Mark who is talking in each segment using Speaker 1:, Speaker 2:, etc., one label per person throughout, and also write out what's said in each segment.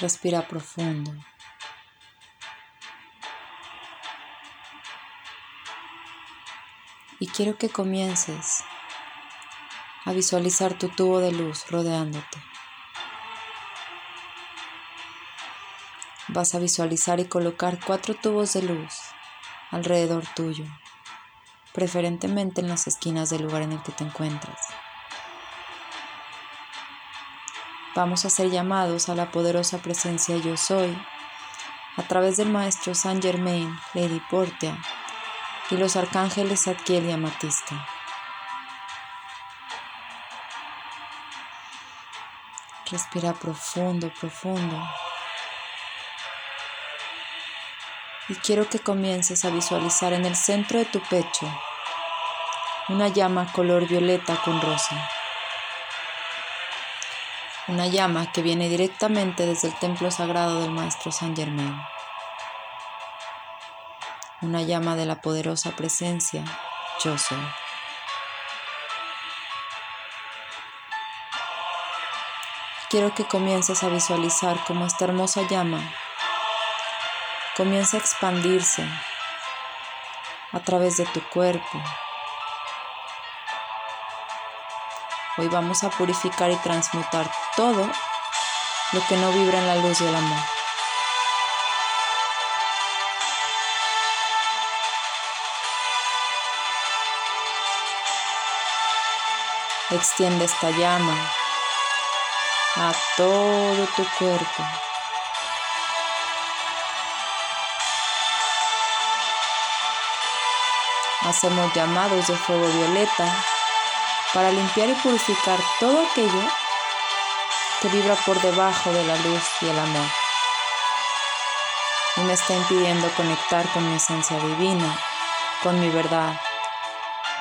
Speaker 1: Respira profundo. Y quiero que comiences a visualizar tu tubo de luz rodeándote. Vas a visualizar y colocar cuatro tubos de luz alrededor tuyo, preferentemente en las esquinas del lugar en el que te encuentras. Vamos a ser llamados a la poderosa presencia yo soy a través del maestro Saint Germain, Lady Portia y los arcángeles Adkiel y Amatista. Respira profundo, profundo. Y quiero que comiences a visualizar en el centro de tu pecho una llama color violeta con rosa. Una llama que viene directamente desde el templo sagrado del Maestro Saint Germain una llama de la poderosa presencia, yo soy. Quiero que comiences a visualizar cómo esta hermosa llama comienza a expandirse a través de tu cuerpo. Hoy vamos a purificar y transmutar todo lo que no vibra en la luz y el amor. Extiende esta llama a todo tu cuerpo. Hacemos llamados de fuego violeta para limpiar y purificar todo aquello que vibra por debajo de la luz y el amor. Y me está impidiendo conectar con mi esencia divina, con mi verdad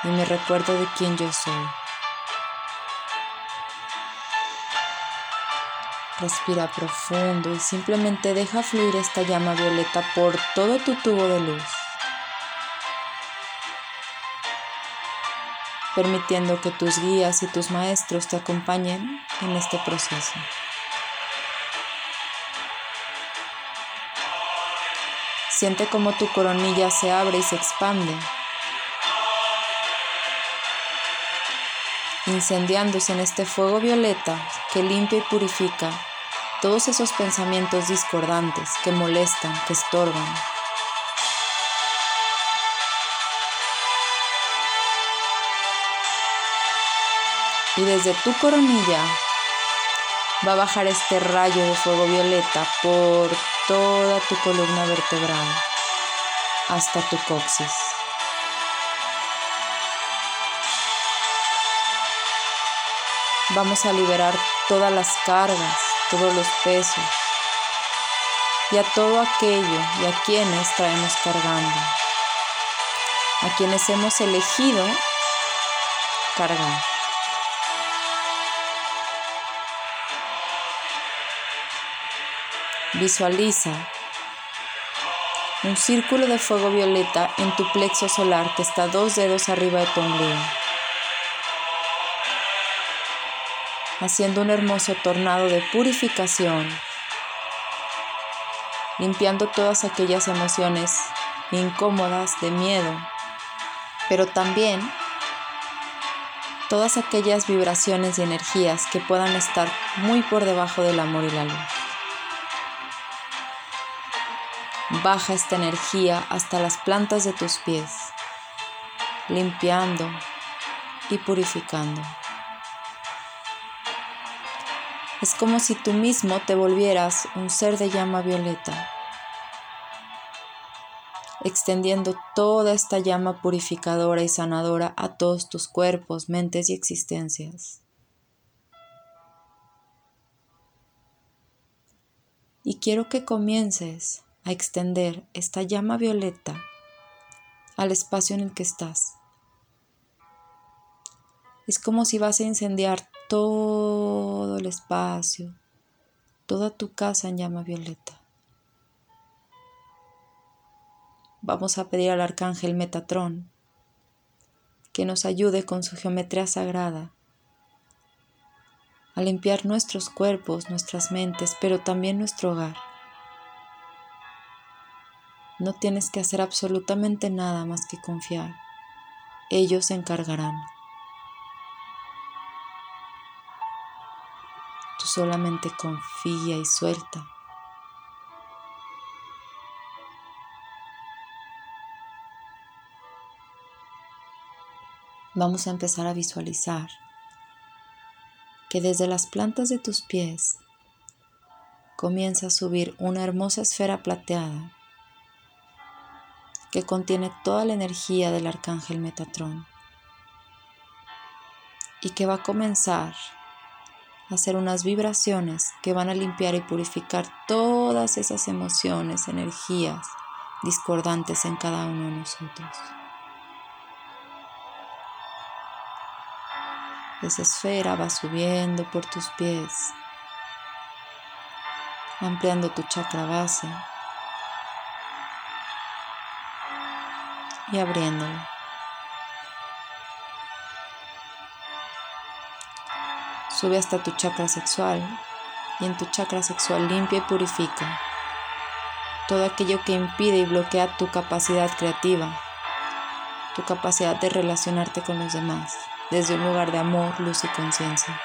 Speaker 1: y mi recuerdo de quién yo soy. Respira profundo y simplemente deja fluir esta llama violeta por todo tu tubo de luz, permitiendo que tus guías y tus maestros te acompañen en este proceso. Siente como tu coronilla se abre y se expande incendiándose en este fuego violeta que limpia y purifica todos esos pensamientos discordantes que molestan, que estorban. Y desde tu coronilla va a bajar este rayo de fuego violeta por toda tu columna vertebral hasta tu coxis. Vamos a liberar todas las cargas, todos los pesos y a todo aquello y a quienes traemos cargando, a quienes hemos elegido cargar. Visualiza un círculo de fuego violeta en tu plexo solar que está dos dedos arriba de tu ombligo. haciendo un hermoso tornado de purificación, limpiando todas aquellas emociones incómodas de miedo, pero también todas aquellas vibraciones y energías que puedan estar muy por debajo del amor y la luz. Baja esta energía hasta las plantas de tus pies, limpiando y purificando. Es como si tú mismo te volvieras un ser de llama violeta, extendiendo toda esta llama purificadora y sanadora a todos tus cuerpos, mentes y existencias. Y quiero que comiences a extender esta llama violeta al espacio en el que estás. Es como si vas a incendiar todo el espacio, toda tu casa en llama violeta. Vamos a pedir al arcángel Metatrón que nos ayude con su geometría sagrada a limpiar nuestros cuerpos, nuestras mentes, pero también nuestro hogar. No tienes que hacer absolutamente nada más que confiar. Ellos se encargarán. Tú solamente confía y suelta. Vamos a empezar a visualizar que desde las plantas de tus pies comienza a subir una hermosa esfera plateada que contiene toda la energía del arcángel Metatrón y que va a comenzar a hacer unas vibraciones que van a limpiar y purificar todas esas emociones, energías discordantes en cada uno de nosotros. Esa esfera va subiendo por tus pies, ampliando tu chakra base y abriéndolo. Sube hasta tu chakra sexual y en tu chakra sexual limpia y purifica todo aquello que impide y bloquea tu capacidad creativa, tu capacidad de relacionarte con los demás desde un lugar de amor, luz y conciencia.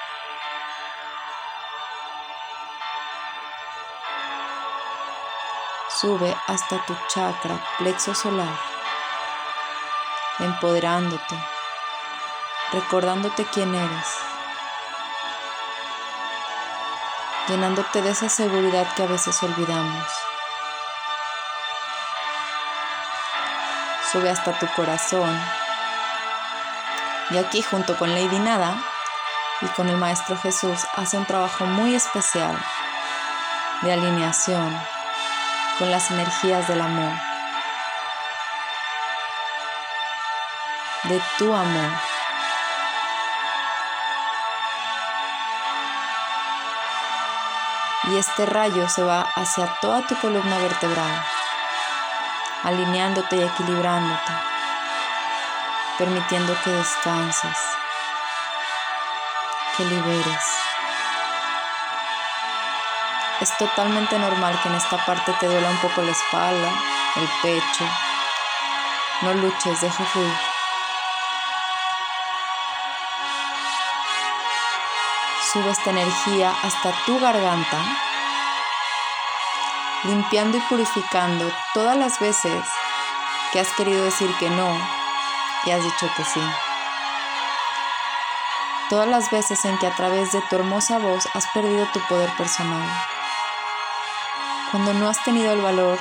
Speaker 1: Sube hasta tu chakra plexo solar, empoderándote, recordándote quién eres, llenándote de esa seguridad que a veces olvidamos. Sube hasta tu corazón y aquí junto con Lady Nada y con el Maestro Jesús hace un trabajo muy especial de alineación con las energías del amor, de tu amor. Y este rayo se va hacia toda tu columna vertebral, alineándote y equilibrándote permitiendo que descanses, que liberes. Es totalmente normal que en esta parte te duela un poco la espalda, el pecho. No luches, deja fluir. Sube esta energía hasta tu garganta, limpiando y purificando todas las veces que has querido decir que no y has dicho que sí. Todas las veces en que a través de tu hermosa voz has perdido tu poder personal. Cuando no has tenido el valor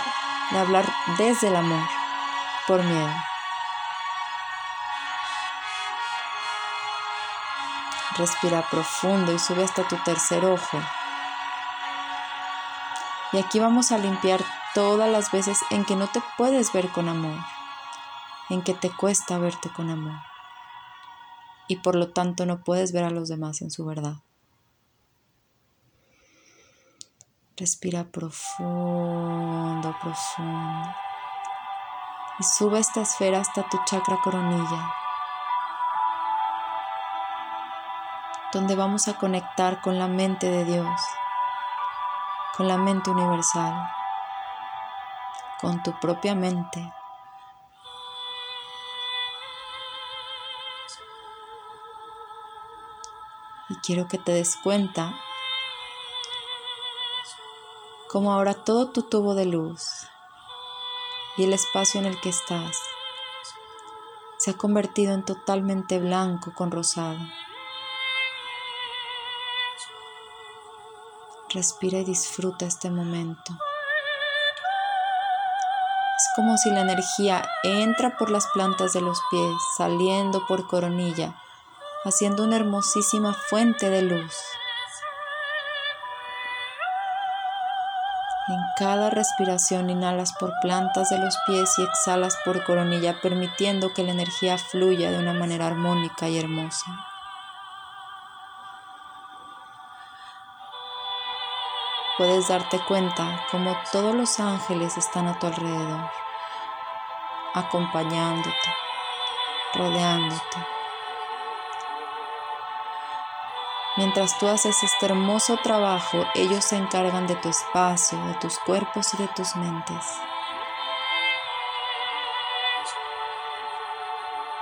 Speaker 1: de hablar desde el amor, por miedo. Respira profundo y sube hasta tu tercer ojo. Y aquí vamos a limpiar todas las veces en que no te puedes ver con amor en que te cuesta verte con amor y por lo tanto no puedes ver a los demás en su verdad. Respira profundo, profundo. Y sube esta esfera hasta tu chakra coronilla, donde vamos a conectar con la mente de Dios, con la mente universal, con tu propia mente Y quiero que te des cuenta como ahora todo tu tubo de luz y el espacio en el que estás se ha convertido en totalmente blanco con rosado. Respira y disfruta este momento. Es como si la energía entra por las plantas de los pies, saliendo por coronilla haciendo una hermosísima fuente de luz. En cada respiración inhalas por plantas de los pies y exhalas por coronilla, permitiendo que la energía fluya de una manera armónica y hermosa. Puedes darte cuenta como todos los ángeles están a tu alrededor, acompañándote, rodeándote Mientras tú haces este hermoso trabajo, ellos se encargan de tu espacio, de tus cuerpos y de tus mentes.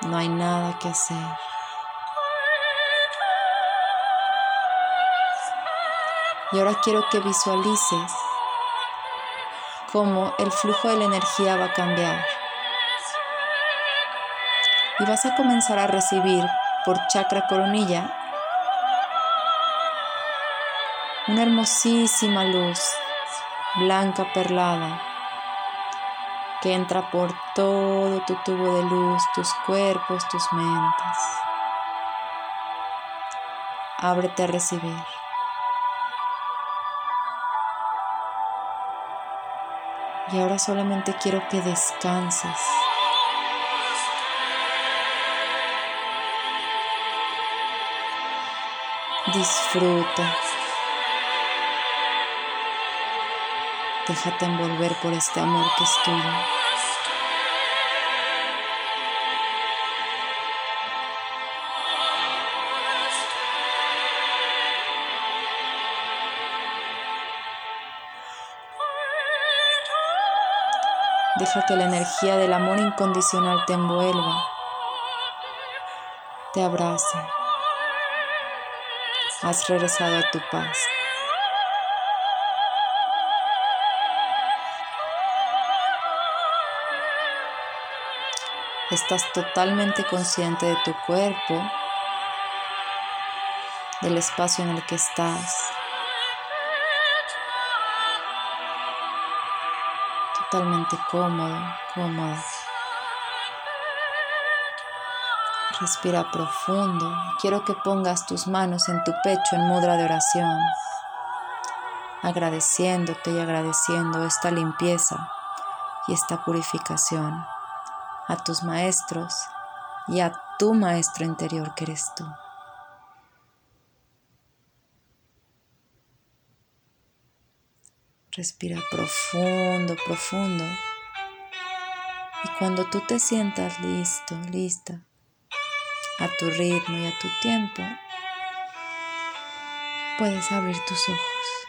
Speaker 1: No hay nada que hacer. Y ahora quiero que visualices cómo el flujo de la energía va a cambiar. Y vas a comenzar a recibir por chakra coronilla una hermosísima luz blanca perlada que entra por todo tu tubo de luz, tus cuerpos, tus mentes. Ábrete a recibir. Y ahora solamente quiero que descanses. Disfruta. Déjate envolver por este amor que es tuyo. Deja que la energía del amor incondicional te envuelva, te abrace. Has regresado a tu paz. Estás totalmente consciente de tu cuerpo, del espacio en el que estás. Totalmente cómodo, cómoda. Respira profundo. Quiero que pongas tus manos en tu pecho en mudra de oración, agradeciéndote y agradeciendo esta limpieza y esta purificación a tus maestros y a tu maestro interior que eres tú. Respira profundo, profundo. Y cuando tú te sientas listo, lista, a tu ritmo y a tu tiempo, puedes abrir tus ojos.